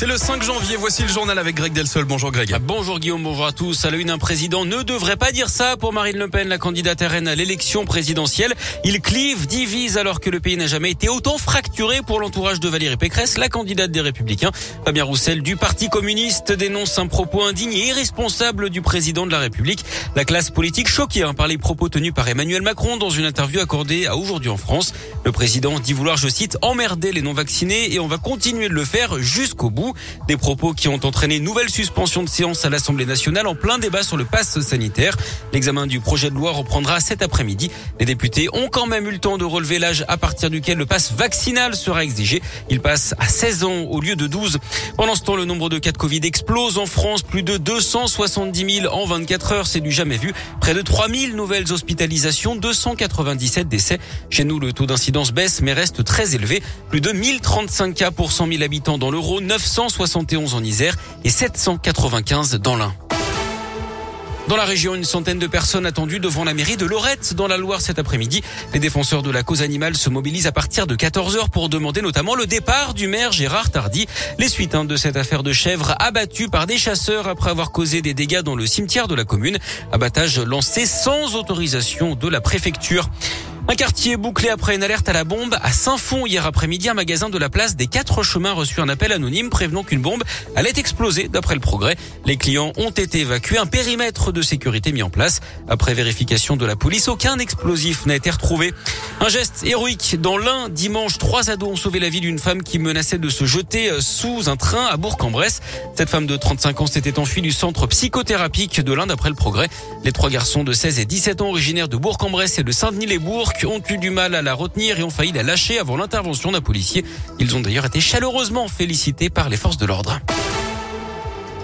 C'est le 5 janvier, voici le journal avec Greg Delsol. Bonjour Greg. Ah, bonjour Guillaume, bonjour à tous. À la une, un président ne devrait pas dire ça pour Marine Le Pen, la candidate RN à l'élection présidentielle. Il clive, divise alors que le pays n'a jamais été autant fracturé pour l'entourage de Valérie Pécresse, la candidate des Républicains. Fabien Roussel du Parti communiste dénonce un propos indigne et irresponsable du président de la République. La classe politique choquée hein, par les propos tenus par Emmanuel Macron dans une interview accordée à Aujourd'hui en France. Le président dit vouloir, je cite, emmerder les non-vaccinés et on va continuer de le faire jusqu'au bout. Des propos qui ont entraîné une nouvelle suspension de séance à l'Assemblée nationale en plein débat sur le pass sanitaire. L'examen du projet de loi reprendra cet après-midi. Les députés ont quand même eu le temps de relever l'âge à partir duquel le pass vaccinal sera exigé. Il passe à 16 ans au lieu de 12. Pendant ce temps, le nombre de cas de Covid explose en France. Plus de 270 000 en 24 heures. C'est du jamais vu. Près de 3 000 nouvelles hospitalisations, 297 décès. Chez nous, le taux d'incidence baisse mais reste très élevé. Plus de 1035 cas pour 100 000 habitants dans l'euro, 971 en Isère et 795 dans l'Ain. Dans la région, une centaine de personnes attendues devant la mairie de Lorette dans la Loire cet après-midi. Les défenseurs de la cause animale se mobilisent à partir de 14 heures pour demander notamment le départ du maire Gérard Tardy. Les suites hein, de cette affaire de chèvres abattue par des chasseurs après avoir causé des dégâts dans le cimetière de la commune. Abattage lancé sans autorisation de la préfecture. Un quartier bouclé après une alerte à la bombe à Saint-Fond hier après-midi. Un magasin de la place des Quatre Chemins reçu un appel anonyme prévenant qu'une bombe allait exploser d'après le progrès. Les clients ont été évacués. Un périmètre de sécurité mis en place. Après vérification de la police, aucun explosif n'a été retrouvé. Un geste héroïque. Dans l'un, dimanche, trois ados ont sauvé la vie d'une femme qui menaçait de se jeter sous un train à Bourg-en-Bresse. Cette femme de 35 ans s'était enfuie du centre psychothérapique de l'Inde après le progrès. Les trois garçons de 16 et 17 ans originaires de Bourg-en-Bresse et de Saint-Denis-les-Bourgs ont eu du mal à la retenir et ont failli la lâcher avant l'intervention d'un policier. Ils ont d'ailleurs été chaleureusement félicités par les forces de l'ordre.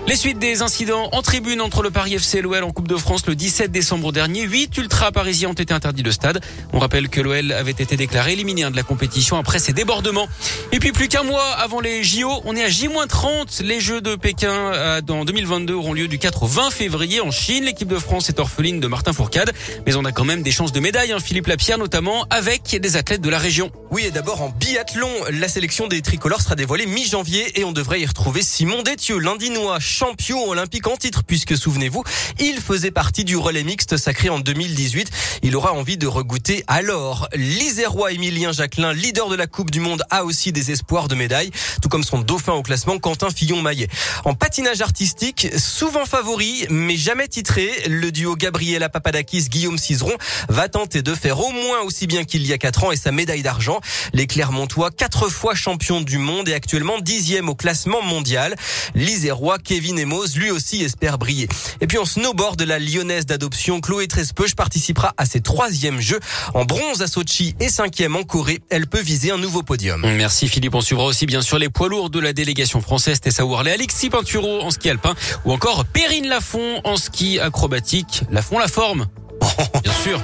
Les suites des incidents en tribune entre le Paris FC et l'OL en Coupe de France le 17 décembre dernier. Huit ultras parisiens ont été interdits de stade. On rappelle que l'OL avait été déclaré éliminé de la compétition après ses débordements. Et puis plus qu'un mois avant les JO, on est à J-30. Les Jeux de Pékin euh, dans 2022 auront lieu du 4 au 20 février en Chine. L'équipe de France est orpheline de Martin Fourcade. Mais on a quand même des chances de médaille, hein, Philippe Lapierre notamment, avec des athlètes de la région. Oui, et d'abord en biathlon, la sélection des tricolores sera dévoilée mi-janvier et on devrait y retrouver Simon Détieux, l'Indinois, champion olympique en titre, puisque souvenez-vous, il faisait partie du relais mixte sacré en 2018. Il aura envie de regoûter alors. L'Isérois Emilien Jacquelin, leader de la Coupe du Monde, a aussi des espoirs de médaille, tout comme son dauphin au classement, Quentin Fillon-Maillet. En patinage artistique, souvent favori, mais jamais titré, le duo Gabriela Papadakis, Guillaume Cizeron va tenter de faire au moins aussi bien qu'il y a quatre ans et sa médaille d'argent. Les Clermontois, quatre fois champion du monde et actuellement dixième au classement mondial. L'Isérois Kevin Emos, lui aussi, espère briller. Et puis en snowboard, la lyonnaise d'adoption Chloé Trespeuch participera à ses troisièmes jeux en bronze à Sochi et cinquième en Corée. Elle peut viser un nouveau podium. Merci Philippe. On suivra aussi bien sûr les poids lourds de la délégation française Tessa Worley, Alexis Pinturo en ski alpin ou encore Perrine Lafont en ski acrobatique. Lafont la forme. Bien sûr.